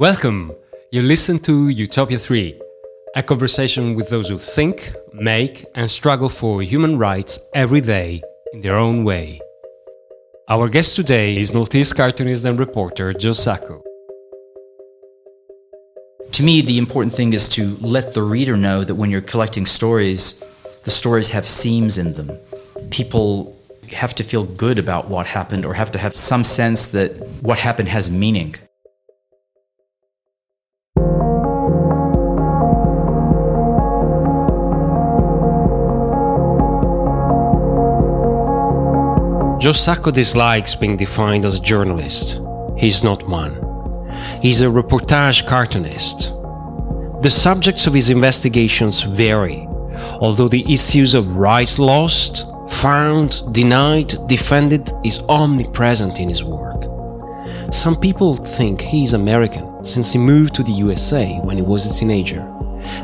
Welcome! You listen to Utopia 3, a conversation with those who think, make, and struggle for human rights every day in their own way. Our guest today is Maltese cartoonist and reporter Joe Sacco. To me, the important thing is to let the reader know that when you're collecting stories, the stories have seams in them. People have to feel good about what happened or have to have some sense that what happened has meaning. Joe dislikes being defined as a journalist. He's not one. He's a reportage cartoonist. The subjects of his investigations vary, although the issues of rights lost, found, denied, defended is omnipresent in his work. Some people think he's American since he moved to the USA when he was a teenager,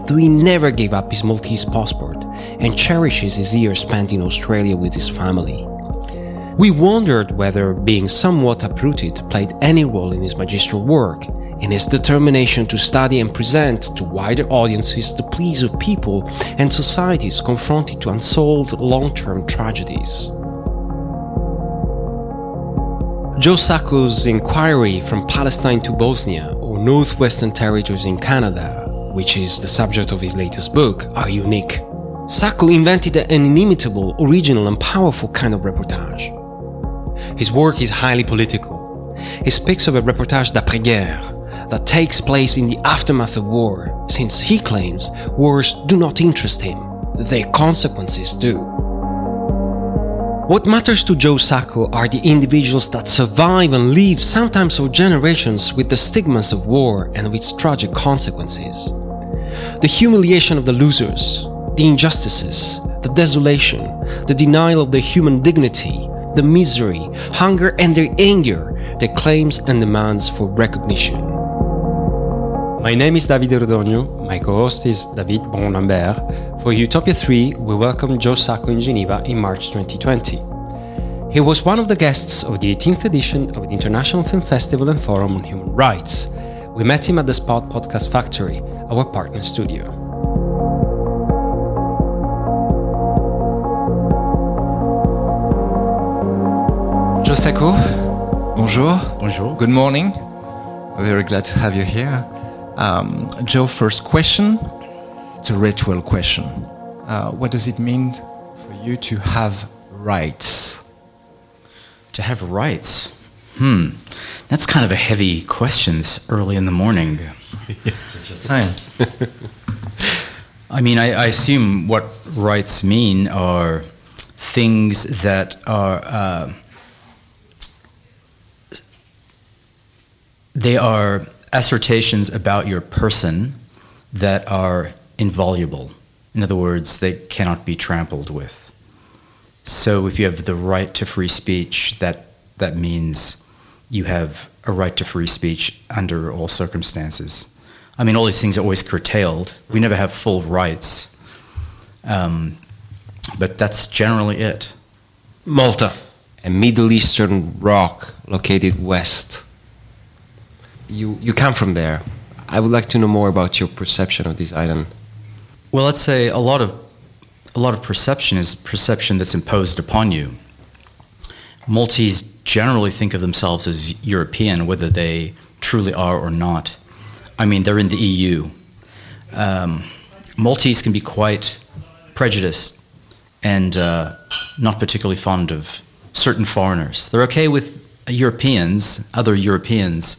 though he never gave up his Maltese passport and cherishes his years spent in Australia with his family. We wondered whether being somewhat uprooted played any role in his magistral work, in his determination to study and present to wider audiences the pleas of people and societies confronted to unsolved long term tragedies. Joe Sacco's inquiry from Palestine to Bosnia or Northwestern Territories in Canada, which is the subject of his latest book, are unique. Sacco invented an inimitable, original, and powerful kind of reportage. His work is highly political. He speaks of a reportage d'après-guerre that takes place in the aftermath of war, since he claims wars do not interest him, their consequences do. What matters to Joe Sacco are the individuals that survive and live sometimes for generations with the stigmas of war and of its tragic consequences. The humiliation of the losers, the injustices, the desolation, the denial of their human dignity, the misery, hunger, and their anger, their claims and demands for recognition. My name is Davide Rodogno. My co host is David Brun-Lambert. For Utopia 3, we welcomed Joe Sacco in Geneva in March 2020. He was one of the guests of the 18th edition of the International Film Festival and Forum on Human Rights. We met him at the Spot Podcast Factory, our partner studio. Sacco. Bonjour. Bonjour. Good morning. Very glad to have you here. Um, Joe, first question. It's a ritual question. Uh, what does it mean for you to have rights? To have rights? Hmm. That's kind of a heavy question this early in the morning. Time. I mean, I, I, assume what rights mean are things that are. Uh, They are assertions about your person that are inviolable. In other words, they cannot be trampled with. So if you have the right to free speech, that, that means you have a right to free speech under all circumstances. I mean, all these things are always curtailed. We never have full rights. Um, but that's generally it. Malta, a Middle Eastern rock located west you you come from there. I would like to know more about your perception of this island. Well, let's say a lot of a lot of perception is perception that's imposed upon you. Maltese generally think of themselves as European, whether they truly are or not. I mean, they're in the EU. Um, Maltese can be quite prejudiced and uh, not particularly fond of certain foreigners. They're okay with Europeans, other Europeans,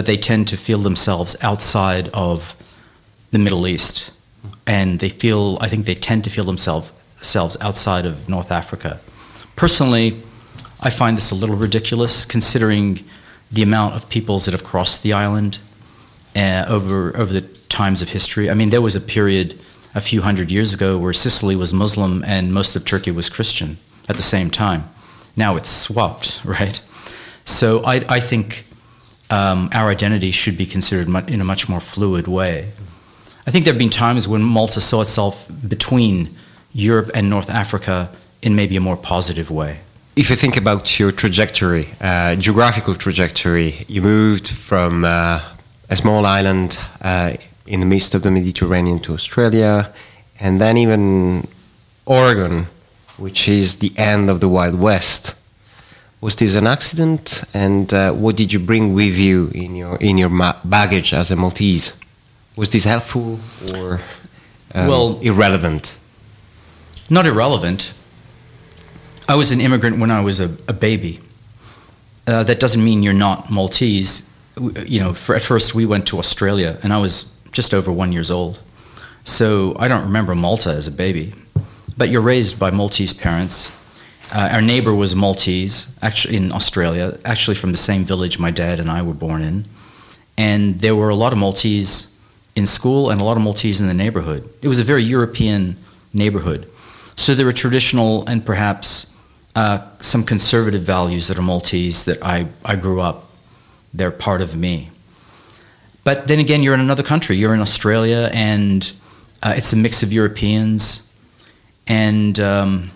but they tend to feel themselves outside of the Middle East. And they feel, I think they tend to feel themselves, outside of North Africa. Personally, I find this a little ridiculous considering the amount of peoples that have crossed the island uh, over, over the times of history. I mean, there was a period a few hundred years ago where Sicily was Muslim and most of Turkey was Christian at the same time. Now it's swapped, right? So I, I think um, our identity should be considered in a much more fluid way. I think there have been times when Malta saw itself between Europe and North Africa in maybe a more positive way. If you think about your trajectory, uh, geographical trajectory, you moved from uh, a small island uh, in the midst of the Mediterranean to Australia, and then even Oregon, which is the end of the Wild West. Was this an accident, and uh, what did you bring with you in your in your baggage as a Maltese? Was this helpful or um, well irrelevant? Not irrelevant. I was an immigrant when I was a, a baby. Uh, that doesn't mean you're not Maltese. You know, for, at first we went to Australia, and I was just over one years old. So I don't remember Malta as a baby. But you're raised by Maltese parents. Uh, our neighbor was Maltese, actually in Australia, actually from the same village my dad and I were born in. And there were a lot of Maltese in school and a lot of Maltese in the neighborhood. It was a very European neighborhood. So there were traditional and perhaps uh, some conservative values that are Maltese that I, I grew up. They're part of me. But then again, you're in another country. You're in Australia, and uh, it's a mix of Europeans. And um,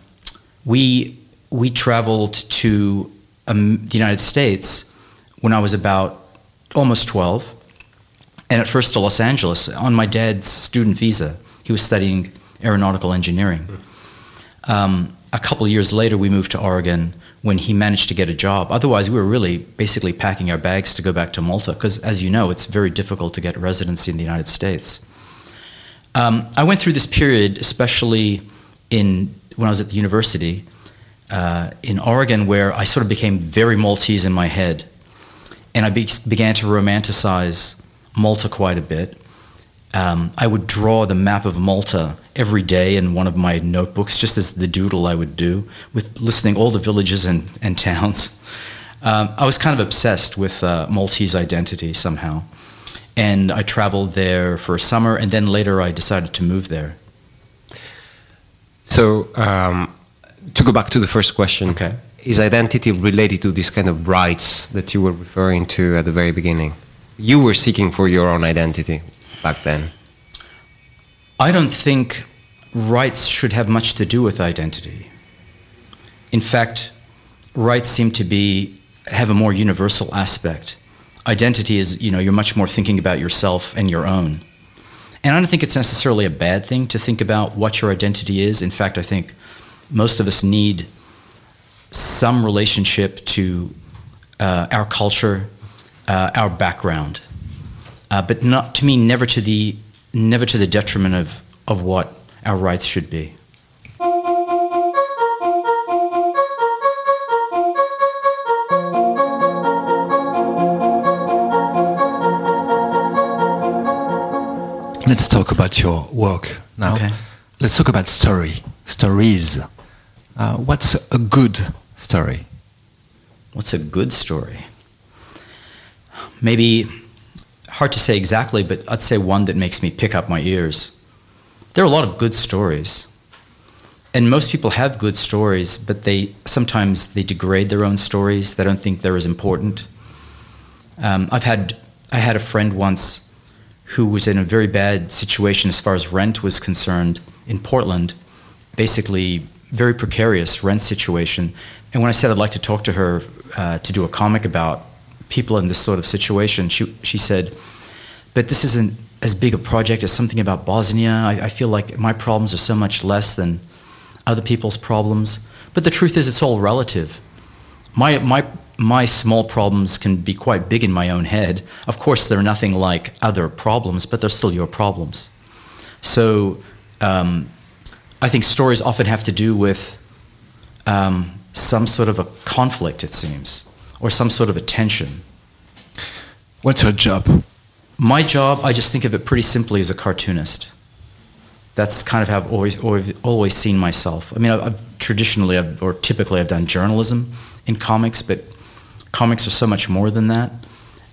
we, we traveled to um, the United States when I was about almost 12, and at first to Los Angeles on my dad's student visa. He was studying aeronautical engineering. Um, a couple years later, we moved to Oregon when he managed to get a job. Otherwise, we were really basically packing our bags to go back to Malta because, as you know, it's very difficult to get residency in the United States. Um, I went through this period, especially in when I was at the university uh, in Oregon, where I sort of became very Maltese in my head, and I be- began to romanticize Malta quite a bit. Um, I would draw the map of Malta every day in one of my notebooks, just as the doodle I would do, with listing all the villages and, and towns. Um, I was kind of obsessed with uh, Maltese identity somehow. And I traveled there for a summer, and then later I decided to move there. So, um, to go back to the first question, okay. is identity related to this kind of rights that you were referring to at the very beginning? You were seeking for your own identity back then. I don't think rights should have much to do with identity. In fact, rights seem to be have a more universal aspect. Identity is, you know, you're much more thinking about yourself and your own. And I don't think it's necessarily a bad thing to think about what your identity is. In fact, I think most of us need some relationship to uh, our culture, uh, our background, uh, but not to me, never to the never to the detriment of, of what our rights should be. Let's talk about your work now. Okay. Let's talk about story, stories. Uh, what's a good story? What's a good story? Maybe hard to say exactly, but I'd say one that makes me pick up my ears. There are a lot of good stories. And most people have good stories, but they sometimes they degrade their own stories. They don't think they're as important. Um, I've had I had a friend once who was in a very bad situation as far as rent was concerned in Portland, basically very precarious rent situation. And when I said I'd like to talk to her uh, to do a comic about people in this sort of situation, she, she said, but this isn't as big a project as something about Bosnia. I, I feel like my problems are so much less than other people's problems. But the truth is, it's all relative. My, my, my small problems can be quite big in my own head. Of course, they're nothing like other problems, but they're still your problems. So um, I think stories often have to do with um, some sort of a conflict, it seems or some sort of a tension. What's your job? My job, I just think of it pretty simply as a cartoonist. That's kind of how I've always, always, always seen myself. I mean, I've, I've traditionally, I've, or typically, I've done journalism in comics, but comics are so much more than that,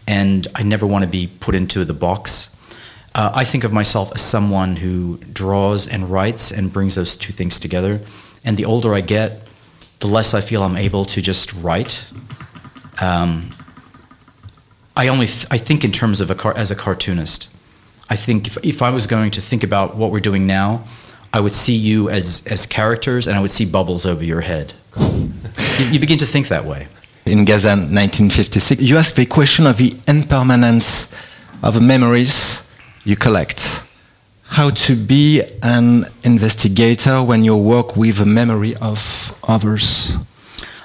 and I never want to be put into the box. Uh, I think of myself as someone who draws and writes and brings those two things together. And the older I get, the less I feel I'm able to just write um, I only th- I think in terms of a car- as a cartoonist. I think if, if I was going to think about what we're doing now, I would see you as, as characters and I would see bubbles over your head. you, you, begin to think that way. In Gaza 1956, you ask the question of the impermanence of memories you collect. How to be an investigator when you work with the memory of others.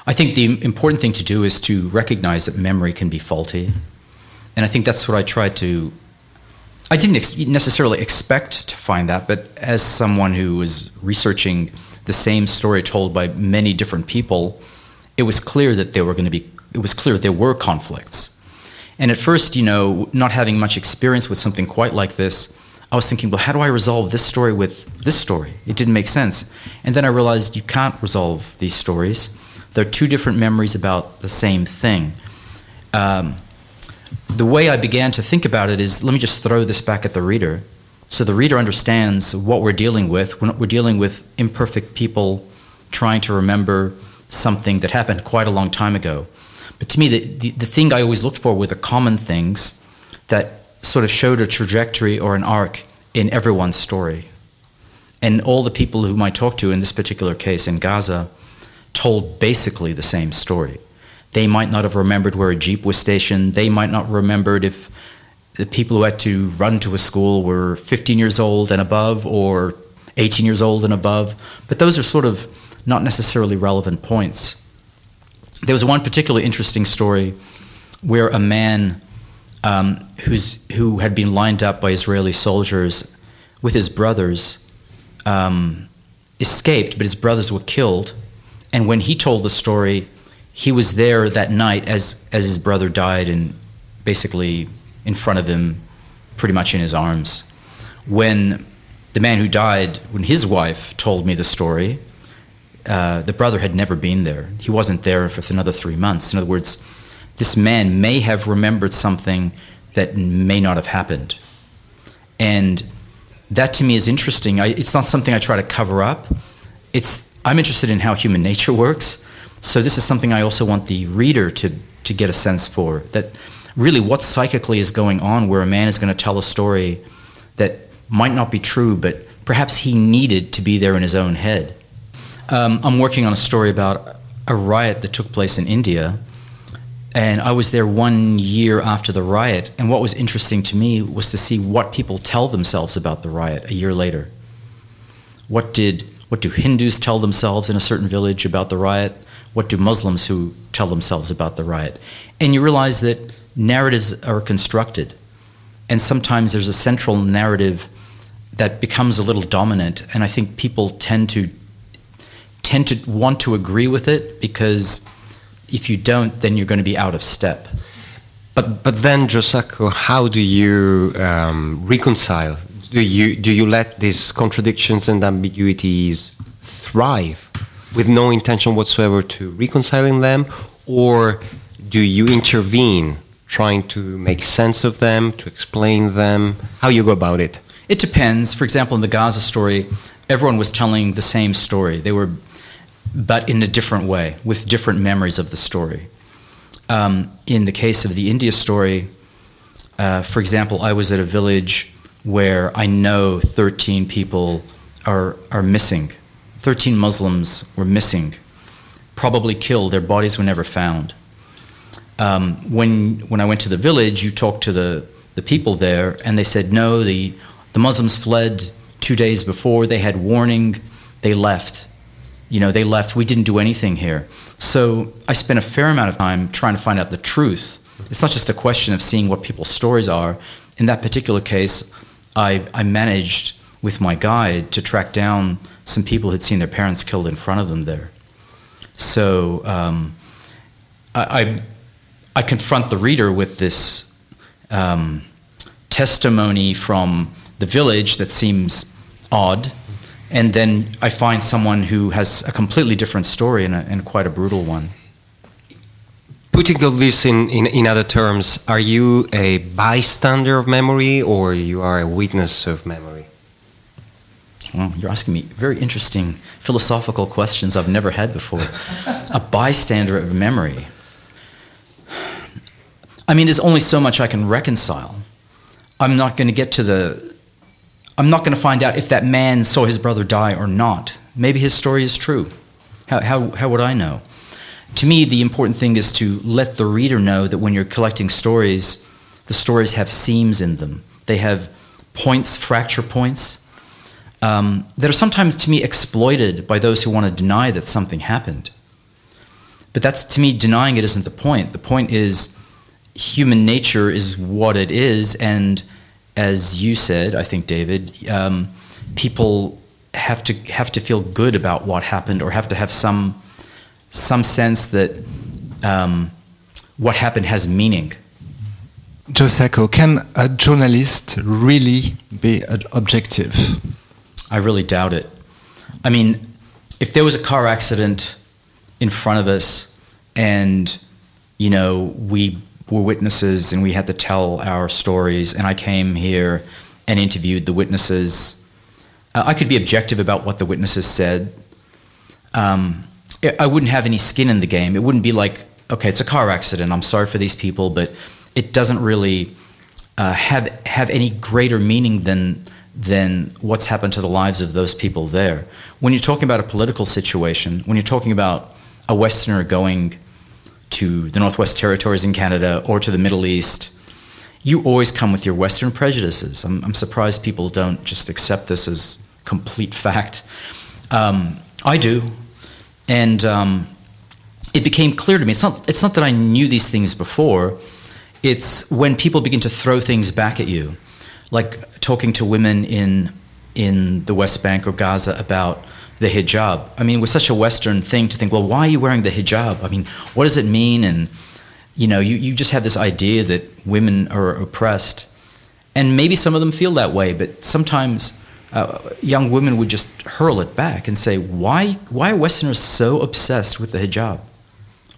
I think the important thing to do is to recognize that memory can be faulty. And I think that's what I tried to. I didn't ex- necessarily expect to find that, but as someone who was researching the same story told by many different people, it was clear that there were going to be. It was clear there were conflicts. And at first, you know, not having much experience with something quite like this, I was thinking, well, how do I resolve this story with this story? It didn't make sense. And then I realized you can't resolve these stories. They're two different memories about the same thing. Um, the way I began to think about it is let me just throw this back at the reader. So the reader understands what we're dealing with. We're dealing with imperfect people trying to remember something that happened quite a long time ago. But to me, the, the, the thing I always looked for were the common things that sort of showed a trajectory or an arc in everyone's story. And all the people whom I talked to in this particular case in Gaza told basically the same story. They might not have remembered where a jeep was stationed. They might not remembered if the people who had to run to a school were 15 years old and above or 18 years old and above. But those are sort of not necessarily relevant points. There was one particularly interesting story where a man um, who's, who had been lined up by Israeli soldiers with his brothers um, escaped, but his brothers were killed. And when he told the story, he was there that night as, as his brother died and basically in front of him, pretty much in his arms. When the man who died, when his wife told me the story, uh, the brother had never been there. He wasn't there for another three months. In other words, this man may have remembered something that may not have happened. And that to me is interesting. I, it's not something I try to cover up. It's, I'm interested in how human nature works. So this is something I also want the reader to, to get a sense for. That really what psychically is going on where a man is going to tell a story that might not be true, but perhaps he needed to be there in his own head. Um, I'm working on a story about a riot that took place in India and I was there one year after the riot. And what was interesting to me was to see what people tell themselves about the riot a year later. What did what do Hindus tell themselves in a certain village about the riot? What do Muslims who tell themselves about the riot? And you realize that narratives are constructed, and sometimes there's a central narrative that becomes a little dominant. And I think people tend to tend to want to agree with it because if you don't, then you're going to be out of step. But but then, Joe Sacco, how do you um, reconcile? Do you do you let these contradictions and ambiguities thrive with no intention whatsoever to reconciling them, or do you intervene, trying to make sense of them, to explain them? How you go about it? It depends. For example, in the Gaza story, everyone was telling the same story. They were but in a different way, with different memories of the story. Um, in the case of the India story, uh, for example, I was at a village where I know 13 people are, are missing. 13 Muslims were missing, probably killed. Their bodies were never found. Um, when, when I went to the village, you talked to the, the people there, and they said, no, the, the Muslims fled two days before. They had warning, they left you know, they left. We didn't do anything here. So I spent a fair amount of time trying to find out the truth. It's not just a question of seeing what people's stories are. In that particular case, I, I managed with my guide to track down some people who had seen their parents killed in front of them there. So um, I, I, I, confront the reader with this um, testimony from the village that seems odd and then I find someone who has a completely different story and, a, and quite a brutal one. Putting all this in, in, in, other terms, are you a bystander of memory or you are a witness of memory? Well, you're asking me very interesting philosophical questions I've never had before. a bystander of memory. I mean, there's only so much I can reconcile. I'm not going to get to the I'm not going to find out if that man saw his brother die or not. Maybe his story is true. How, how, how would I know? To me, the important thing is to let the reader know that when you're collecting stories, The stories have seams in them. They have points, fracture points, um, that are sometimes to me exploited by those who want to deny that something happened. But that's to me, denying it isn't the point. The point is human nature is what it is, and as you said, I think, David, um, people have to have to feel good about what happened, or have to have some some sense that um, what happened has meaning. Joe Sacco, can a journalist really be objective? I really doubt it. I mean, if there was a car accident in front of us and, you know, we were witnesses and we had to tell our stories, and I came here and interviewed the witnesses, uh, I could be objective about what the witnesses said. Um, I wouldn't have any skin in the game. It wouldn't be like, okay, it's a car accident. I'm sorry for these people, but it doesn't really uh, have have any greater meaning than than what's happened to the lives of those people there. When you're talking about a political situation, when you're talking about a Westerner going to the Northwest Territories in Canada or to the Middle East, you always come with your Western prejudices. I'm, I'm surprised people don't just accept this as complete fact. Um, I do, and um, it became clear to me. It's not. It's not that I knew these things before. It's when people begin to throw things back at you like talking to women in in the West Bank or Gaza about the hijab. I mean, it was such a Western thing to think, well, why are you wearing the hijab? I mean, what does it mean? And you know, you, you just have this idea that women are oppressed, and maybe some of them feel that way, but sometimes. Uh, young women would just hurl it back and say, "Why? Why are Westerners so obsessed with the hijab?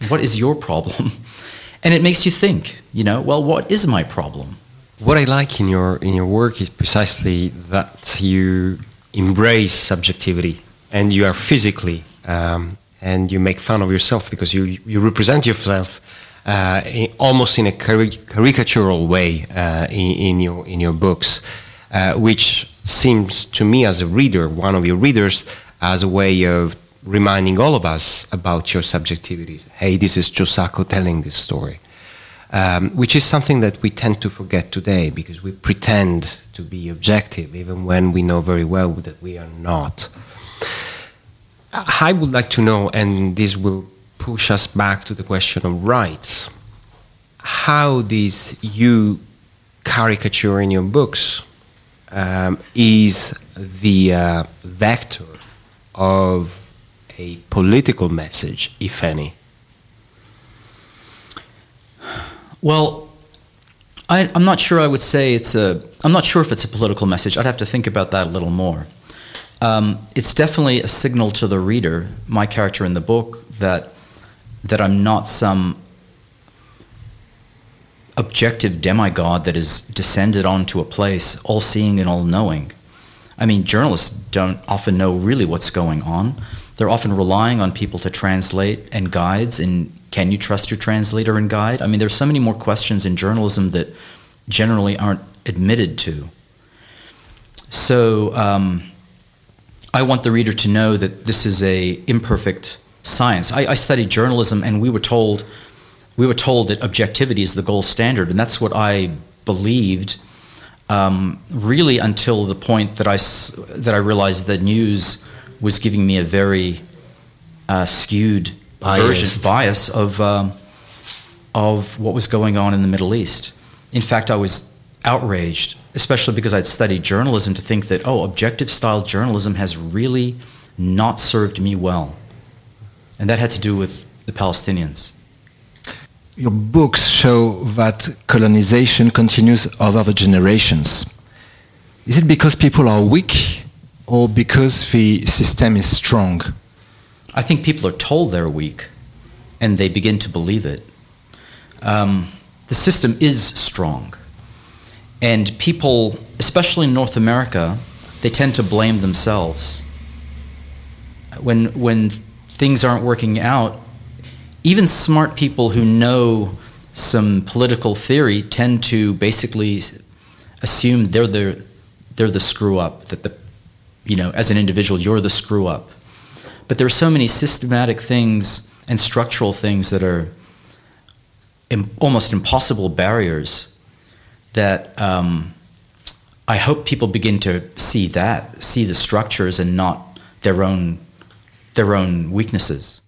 What is your problem?" And it makes you think, you know, well, what is my problem? What I like in your in your work is precisely that you embrace subjectivity and you are physically um, and you make fun of yourself because you you represent yourself uh, in, almost in a caric caricatural way uh, in, in, your in your books, uh, which seems to me as a reader, one of your readers, as a way of reminding all of us about your subjectivities. Hey, this is Joe Sacco telling this story um, which is something that we tend to forget today because we pretend to be objective even when we know very well that we are not. I would like to know, and this will push us back to the question of rights, how this you caricature in your books um, is the uh, vector of a political message, if any. Well, I, am not sure I would say it's a. I'm not sure if it's a political message. I'd have to think about that a little more. Um, it's definitely a signal to the reader, my character in the book, that that I'm not some objective demigod that is descended onto a place, all-seeing and all-knowing. I mean, journalists don't often know really what's going on. They're often relying on people to translate and guides and can you trust your translator and guide? I mean, there's so many more questions in journalism that generally aren't admitted to. So um, I want the reader to know that this is a imperfect science. I, I studied journalism, and we were told we were told that objectivity is the gold standard, and that's what I believed. Um, really, until the point that I that I realized that news was giving me a very uh, skewed biased. version bias of um, of what was going on in the Middle East. In fact, I was outraged, especially because I'd studied journalism, to think that oh, objective style journalism has really not served me well, and that had to do with the Palestinians. Your books show that colonization continues over the generations. Is it because people are weak or because the system is strong? I think people are told they're weak and they begin to believe it. Um, the system is strong. And people, especially in North America, they tend to blame themselves. When, when things aren't working out, even smart people who know some political theory tend to basically assume they're the, they're the screw up, that the, you know, as an individual, you're the screw up. But there are so many systematic things and structural things that are Im- almost impossible barriers that um, I hope people begin to see that, see the structures and not their own their own weaknesses.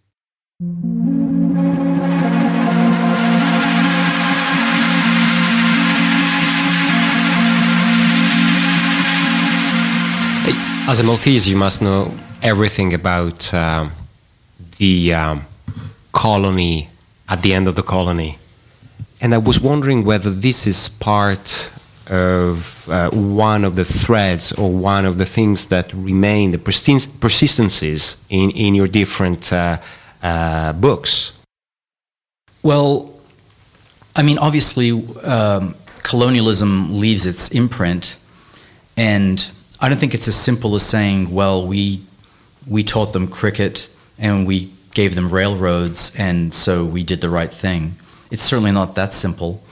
As a Maltese, you must know everything about um, the um, colony at the end of the colony. And I was wondering whether this is part of uh, one of the threads or one of the things that remain, the persistencies in, in your different uh, uh, books. Well, I mean, obviously, um, colonialism leaves its imprint, and I don't think it's as simple as saying, well, we, we taught them cricket and we gave them railroads, and so we did the right thing. It's certainly not that simple.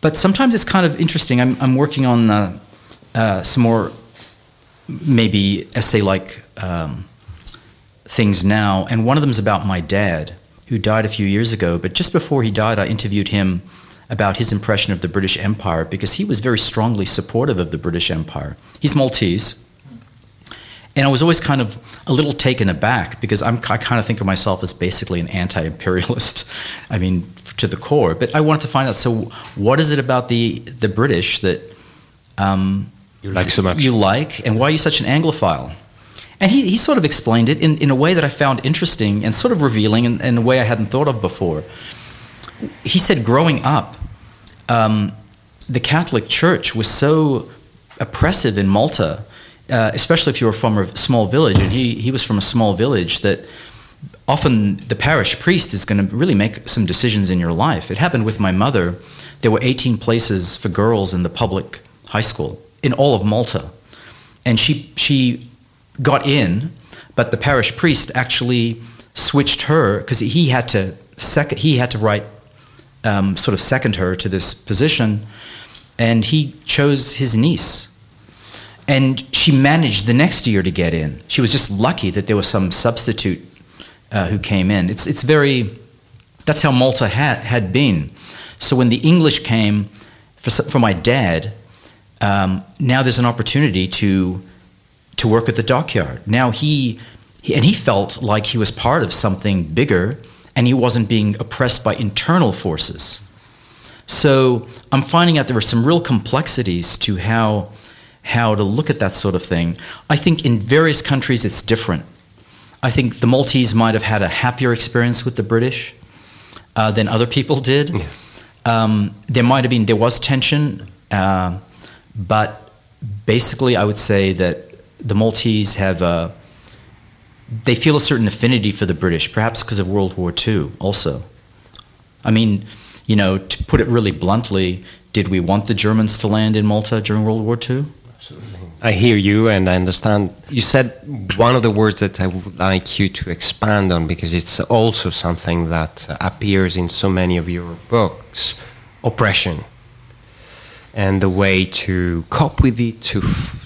But sometimes it's kind of interesting. I'm, I'm working on uh, uh, some more maybe essay like um, things now, and one of them is about my dad, who died a few years ago. But just before he died, I interviewed him about his impression of the British Empire because he was very strongly supportive of the British Empire. He's Maltese. And I was always kind of a little taken aback because I'm, I kind of think of myself as basically an anti imperialist. I mean, to the core. But I wanted to find out so, what is it about the, the British that um, you like so much? You like, and why are you such an Anglophile? And he, he sort of explained it in, in a way that I found interesting and sort of revealing in, in a way I hadn't thought of before. He said, growing up, um, the Catholic Church was so oppressive in Malta, uh, especially if you were from a small village, and he, he was from a small village, that often the parish priest is going to really make some decisions in your life. It happened with my mother. There were 18 places for girls in the public high school in all of Malta. And she, she got in, but the parish priest actually switched her because he had to sec- he had to write um, sort of second her to this position, and he chose his niece. And she managed the next year to get in. She was just lucky that there was some substitute uh, who came in. It's, it's very, that's how Malta had, had been. So when the English came for, for my dad, um, now there's an opportunity to to work at the dockyard. Now he, he, and he felt like he was part of something bigger and he wasn't being oppressed by internal forces. So I'm finding out there are some real complexities to how how to look at that sort of thing. I think in various countries it's different. I think the Maltese might have had a happier experience with the British uh, than other people did. Yeah. Um, there might have been there was tension, uh, but basically I would say that the Maltese have a, they feel a certain affinity for the British, perhaps because of World War II also. I mean, you know, to put it really bluntly, did we want the Germans to land in Malta during World War II? I hear you and I understand. You said one of the words that I would like you to expand on because it's also something that appears in so many of your books oppression and the way to cope with it, to,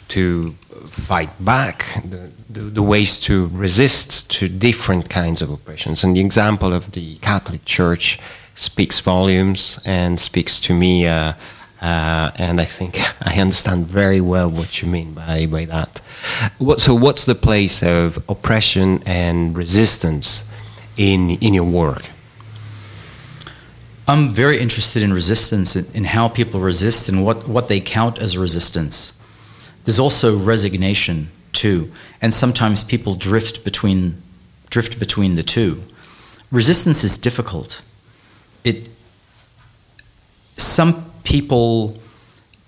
to fight back, the, the, the, ways to resist to different kinds of oppressions. And the example of the Catholic Church speaks volumes and speaks to me. Uh, uh, and I think I understand very well what you mean by, by that. What, so, what's the place of oppression and resistance in, in your work? I'm very interested in resistance, and in how people resist and what, what they count as resistance. There's also resignation too, and sometimes people drift between drift between the two. Resistance is difficult. It some people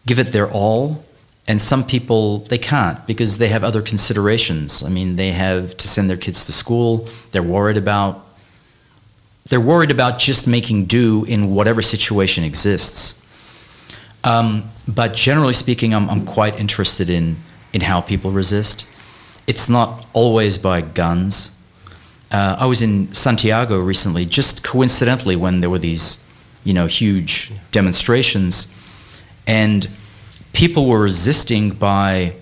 give it their all and some people they can't because they have other considerations. I mean, they have to send their kids to school, they're worried about they're worried about just making do in whatever situation exists. Um, but generally speaking, I'm, I'm quite interested in, in how people resist. It's not always by guns. Uh, I was in Santiago recently, just coincidentally, when there were these, you know, huge demonstrations, and people were resisting by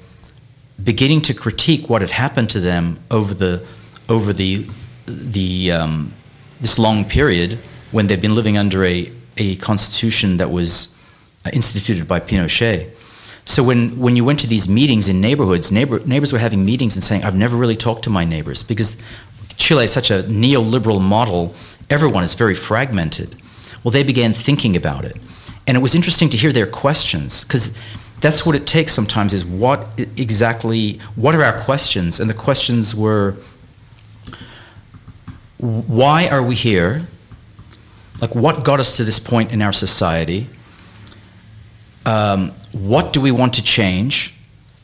beginning to critique what had happened to them over the over the the um, this long period when they've been living under a, a constitution that was uh, instituted by Pinochet. So when, when you went to these meetings in neighborhoods, neighbor, neighbors were having meetings and saying, I've never really talked to my neighbors because Chile is such a neoliberal model, everyone is very fragmented. Well, they began thinking about it. And it was interesting to hear their questions because that's what it takes sometimes is what exactly, what are our questions? And the questions were, why are we here? Like, what got us to this point in our society? Um, what do we want to change?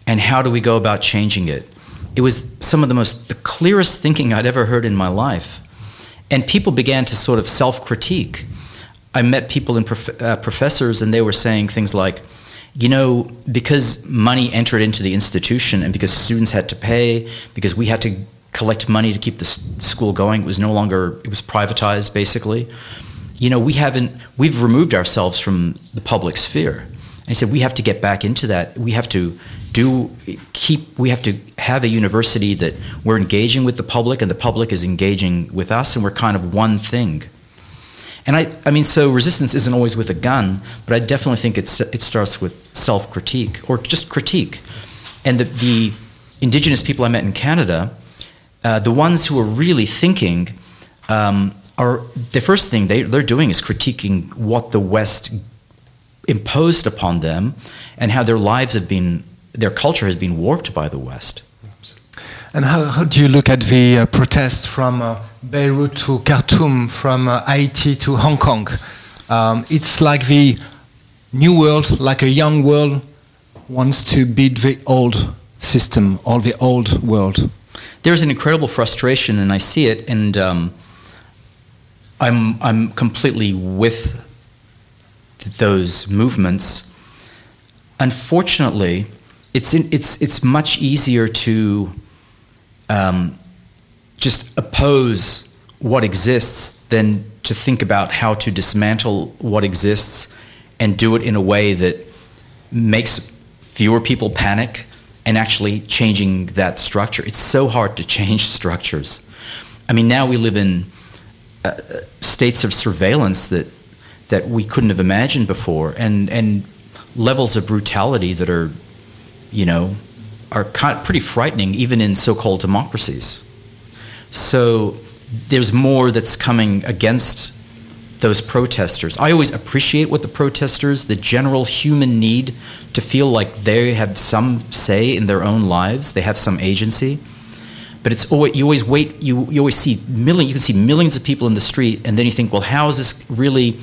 And how do we go about changing it? It was some of the most, the clearest thinking I'd ever heard in my life. And people began to sort of self critique. I met people and prof- uh, professors, and they were saying things like, you know, because money entered into the institution and because students had to pay, because we had to collect money to keep the school going. It was no longer, it was privatized basically. You know, we haven't, we've removed ourselves from the public sphere. And he said, we have to get back into that. We have to do, keep, we have to have a university that we're engaging with the public and the public is engaging with us and we're kind of one thing. And I, I mean, so resistance isn't always with a gun, but I definitely think it's, it starts with self critique or just critique. And the, the indigenous people I met in Canada, uh, the ones who are really thinking um, are the first thing they, they're doing is critiquing what the West imposed upon them and how their lives have been, their culture has been warped by the West. And how, how do you look at the uh, protests from uh, Beirut to Khartoum, from uh, Haiti to Hong Kong? Um, it's like the new world, like a young world, wants to beat the old system or the old world there's an incredible frustration, and I see it, and um, I'm I'm completely with those movements. Unfortunately, it's in, it's it's much easier to um, just oppose what exists than to think about how to dismantle what exists and do it in a way that makes fewer people panic and actually changing that structure. It's so hard to change structures. I mean, now we live in uh, states of surveillance that that we couldn't have imagined before, and and levels of brutality that are, you know, are kind of pretty frightening even in so-called democracies. So there's more that's coming against those protesters. I always appreciate what the protesters, the general human need to feel like they have some say in their own lives, they have some agency. But it's always, you always wait, you, you always see million, you can see millions of people in the street, and then you think, well, how is this really,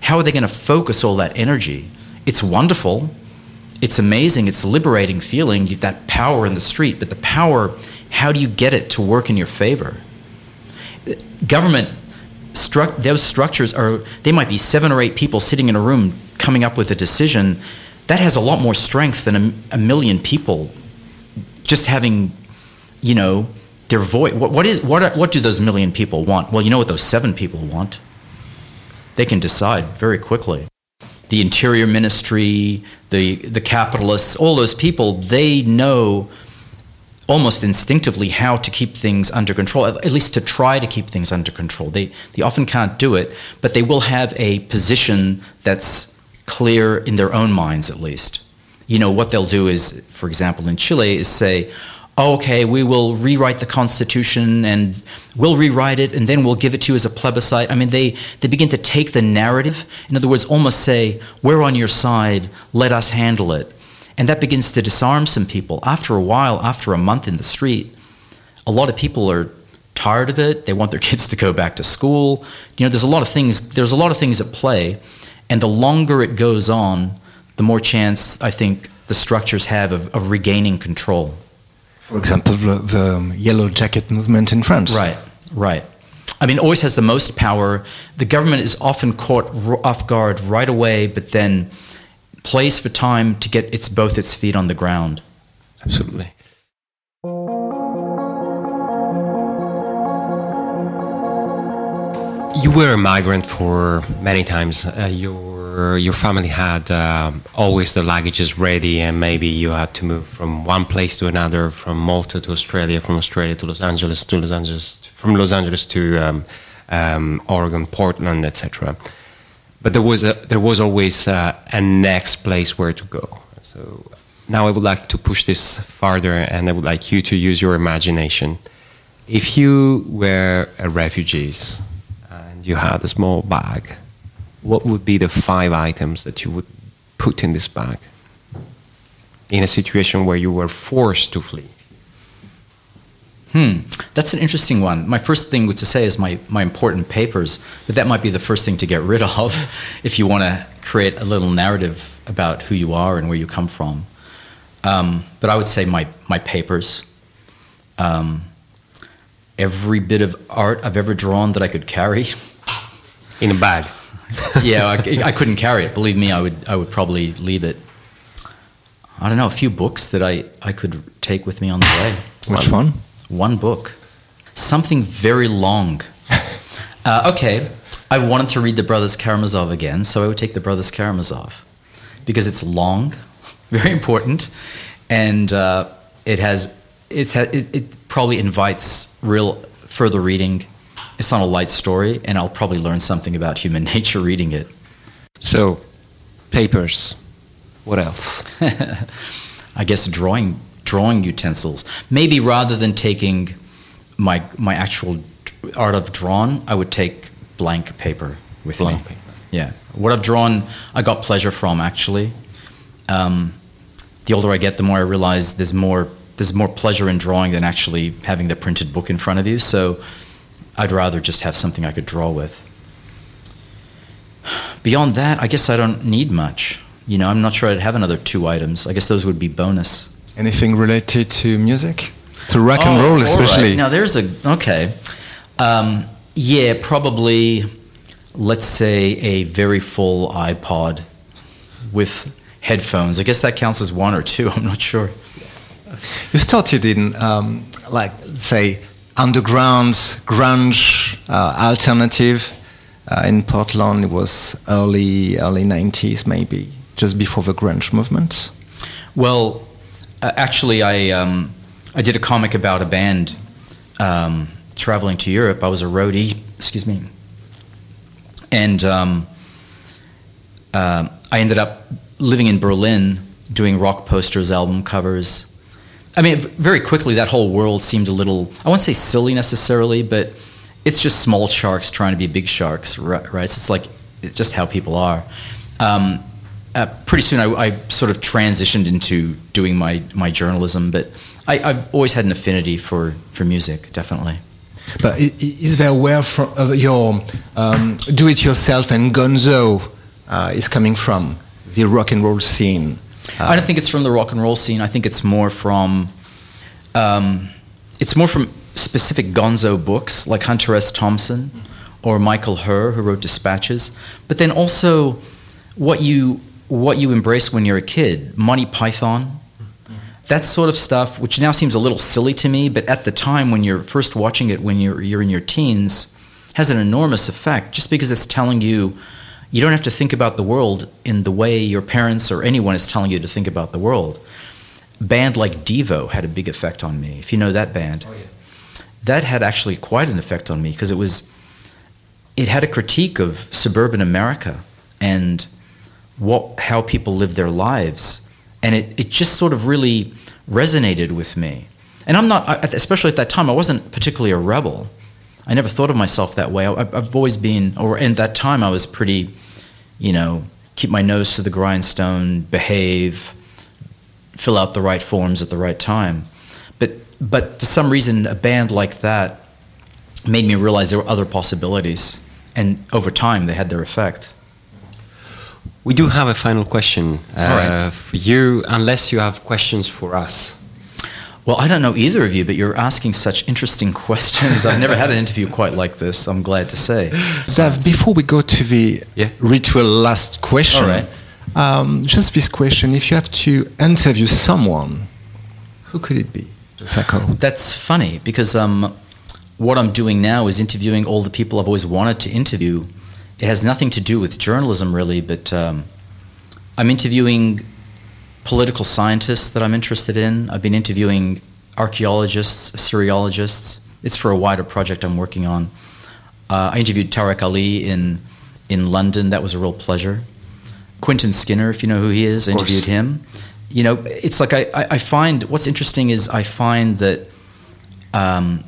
how are they going to focus all that energy? It's wonderful, it's amazing, it's liberating feeling, that power in the street, but the power, how do you get it to work in your favor? Government stru- those structures are they might be seven or eight people sitting in a room coming up with a decision. That has a lot more strength than a, a million people just having you know their voice. What, what is what what do those million people want? Well you know what those seven people want? They can decide very quickly. The interior ministry the the capitalists all those people they know almost instinctively how to keep things under control, at least to try to keep things under control. They, they often can't do it, but they will have a position that's clear in their own minds, at least. You know, what they'll do is, for example, in Chile, is say, okay, we will rewrite the constitution and we'll rewrite it and then we'll give it to you as a plebiscite. I mean, they, they begin to take the narrative, in other words, almost say, we're on your side, let us handle it. And that begins to disarm some people. After a while, after a month in the street, a lot of people are tired of it. They want their kids to go back to school. You know, there's a lot of things. There's a lot of things at play, and the longer it goes on, the more chance I think the structures have of, of regaining control. For example, the, the um, Yellow Jacket movement in France. Right. Right. I mean, always has the most power. The government is often caught off guard right away, but then place for time to get its both its feet on the ground. Absolutely. You were a migrant for many times. Uh, your your family had uh, always the luggages ready, and maybe you had to move from one place to another, from Malta to Australia, from Australia to Los Angeles, to Los Angeles, from Los Angeles to um, um, Oregon, Portland, etc but there was a there was always uh, a next place where to go. So now I would like to push this farther, and I would like you to use your imagination. If you were a refugee and you had a small bag, what would be the five items that you would put in this bag in a situation where you were forced to flee? Hmm, that's an interesting one. My first thing to say is my, my important papers, but that might be the first thing to get rid of if you want to create a little narrative about who you are and where you come from. Um, but I would say my, my papers. Um, every bit of art I've ever drawn that I could carry. In a bag. yeah, I, I, couldn't carry it. Believe me, I would, I would probably leave it. I don't know, a few books that I, I could take with me on the way. Which one? One book. Something very long. Uh, okay, I wanted to read the Brothers Karamazov again, so I would take the Brothers Karamazov because it's long, very important, and uh, it has it's it, it probably invites real further reading. It's not a light story, and I'll probably learn something about human nature reading it. So, papers. What else? I guess drawing drawing utensils. Maybe rather than taking my my actual art of drawn, I would take blank paper with blank me. Paper. Yeah, what I've drawn, I got pleasure from actually. Um, the older I get, the more I realize there's more there's more pleasure in drawing than actually having the printed book in front of you. So I'd rather just have something I could draw with. Beyond that, I guess I don't need much. You know, I'm not sure I'd have another two items. I guess those would be bonus. Anything related to music? To rock and roll, especially? Right. Now, there's a. Okay. Um, yeah, probably, let's say, a very full iPod with headphones. I guess that counts as one or two. I'm not sure. You started in, um, like, say, underground, grunge, uh, alternative. Uh, in Portland, it was early, early 90s, maybe, just before the grunge movement. Well, uh, actually, I um, I did a comic about a band um, traveling to Europe. I was a roadie, excuse me, and um, uh, I ended up living in Berlin doing rock posters, album covers. I mean, very quickly that whole world seemed a little I won't say silly necessarily, but it's just small sharks trying to be big sharks, right? So it's like it's just how people are. Um, uh, pretty soon I, I, sort of transitioned into doing my, my journalism, but I, have always had an affinity for, for music, definitely. But is there where from, uh, your um, do-it-yourself and Gonzo uh, is coming from, the rock and roll scene? I don't think it's from the rock and roll scene. I think it's more from um, it's more from specific Gonzo books like Hunter S. Thompson or Michael Herr, who wrote Dispatches. But then also what you what you embrace when you're a kid, Monty Python, that sort of stuff, which now seems a little silly to me, but at the time when you're first watching it, when you're, you're in your teens, has an enormous effect just because it's telling you you don't have to think about the world in the way your parents or anyone is telling you to think about the world. band like Devo had a big effect on me, if you know that band. Oh, yeah. That had actually quite an effect on me because it was, it had a critique of suburban America and what how people live their lives, and it, it just sort of really resonated with me. And I'm not, especially at that time, I wasn't particularly a rebel. I never thought of myself that way. I, have always been, or in that time, I was pretty, you know, keep my nose to the grindstone, behave, fill out the right forms at the right time. But but for some reason, a band like that made me realize there were other possibilities, and over time, they had their effect. We do have a final question uh, right. for you, unless you have questions for us. Well, I don't know either of you, but you're asking such interesting questions. I've never had an interview quite like this, I'm glad to say. Dav, before we go to the Yeah. ritual last question, All right. um, just this question if you have to interview someone, who could it be? Sacco. That's funny because um, what I'm doing now is interviewing all the people I've always wanted to interview. It has nothing to do with journalism, really, but um, I'm interviewing political scientists that I'm interested in. I've been interviewing archaeologists, Assyriologists. It's for a wider project I'm working on. Uh, I interviewed Tariq Ali in in London. That was a real pleasure. Quentin Skinner, if you know who he is, I interviewed him. You know, it's like I, I find what's interesting is I find that um,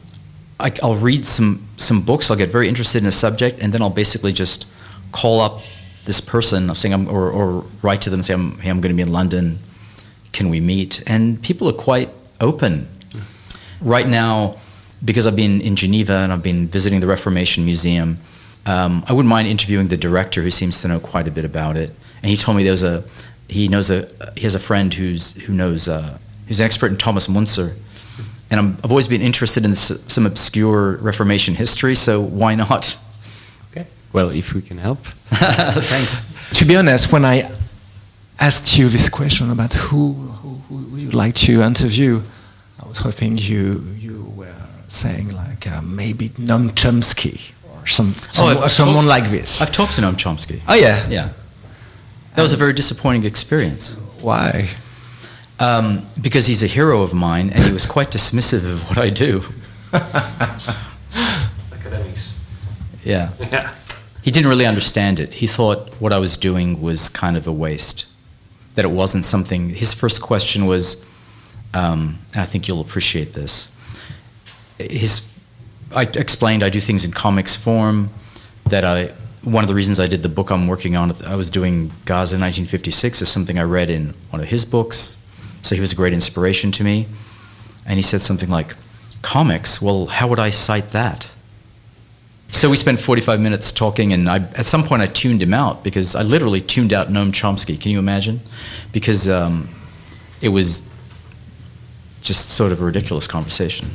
I, will read some some books. I'll get very interested in a subject, and then I'll basically just call up this person, saying I'm, or, or write to them, and say, I'm, "Hey, I'm going to be in London. Can we meet?" And people are quite open. Right now, because I've been in Geneva and I've been visiting the Reformation Museum, um, I wouldn't mind interviewing the director, who seems to know quite a bit about it. And he told me there was a he knows a he has a friend who's who knows uh, who's an expert in Thomas Müntzer and i have always been interested in some obscure Reformation history, so why not? Okay. Well, if we can help. Thanks. To be honest, when I asked you this question about who, who, who you'd like to interview, I was hoping you, you were saying like uh, maybe Noam Chomsky or some, some oh, someone talk, like this. I've talked to Noam Chomsky. Oh yeah? Yeah. That was a very disappointing experience. Why? Um, because he's a hero of mine, and he was quite dismissive of what I do. Academics. Yeah. yeah. He didn't really understand it. He thought what I was doing was kind of a waste. That it wasn't something. His first question was, um, and I think you'll appreciate this. His, I explained I do things in comics form. That I one of the reasons I did the book I'm working on, I was doing Gaza 1956, is something I read in one of his books. So he was a great inspiration to me. And he said something like, Comics? Well, how would I cite that? So we spent 45 minutes talking, and I, at some point I tuned him out because I literally tuned out Noam Chomsky. Can you imagine? Because um, it was just sort of a ridiculous conversation.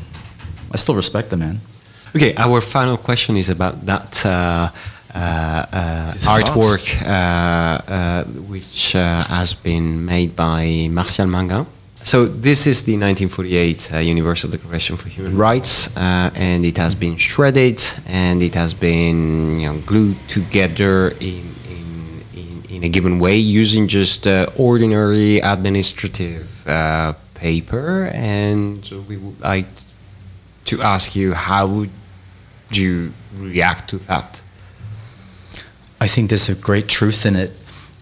I still respect the man. Okay, our final question is about that. Uh, artwork uh, which has been made by Martial Mangan. So this is the 1948 uh, Universal Declaration for Human Rights, uh, and it has been shredded and it has been you know, glued together in, in, in, in, a given way using just uh, ordinary administrative paper. And we would like to ask you, how would you react to that? I think there's a great truth in it.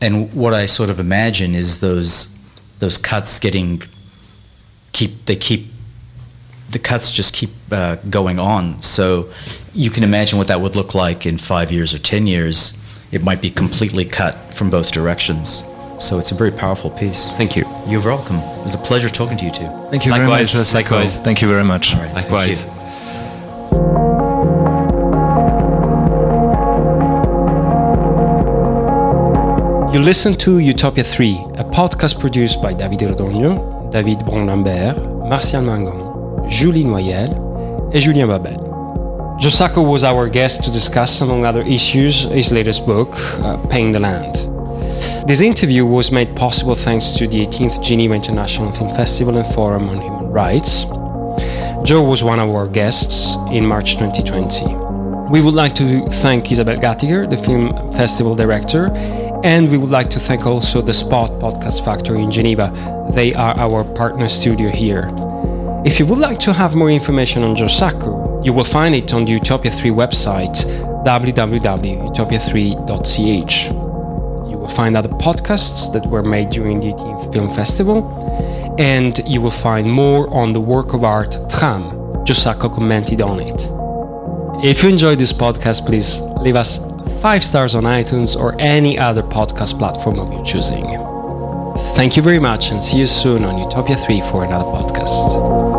And what I sort of imagine is those those cuts getting keep they keep the cuts just keep uh, going on. So you can imagine what that would look like in five years or ten years. It might be completely cut from both directions. So it's a very powerful piece. Thank you. You're welcome. It was a pleasure talking to you too. Thank you likewise, very much. Likewise. Thank you very much. All right, likewise. You listen to Utopia 3, a podcast produced by Davide Rodogno, David Brun-Lambert, Martial Mangan, Julie Noyel, and Julien Babel. Joe Sacco was our guest to discuss, among other issues, his latest book, uh, Paying the Land. This interview was made possible thanks to the 18th Geneva International Film Festival and Forum on Human Rights. Joe was one of our guests in March 2020. We would like to thank Isabelle Gattiker, the film festival director, and we would like to thank also the Spot Podcast Factory in Geneva. They are our partner studio here. If you would like to have more information on Joe Sacco, you will find it on the Utopia 3 website, www.utopia3.ch. You will find other podcasts that were made during the 18th Film Festival, and you will find more on the work of art Tram. Joe Sacco commented on it. If you enjoyed this podcast, please leave us five stars on iTunes or any other podcast platform of your choosing. Thank you very much and see you soon on Utopia 3 for another podcast.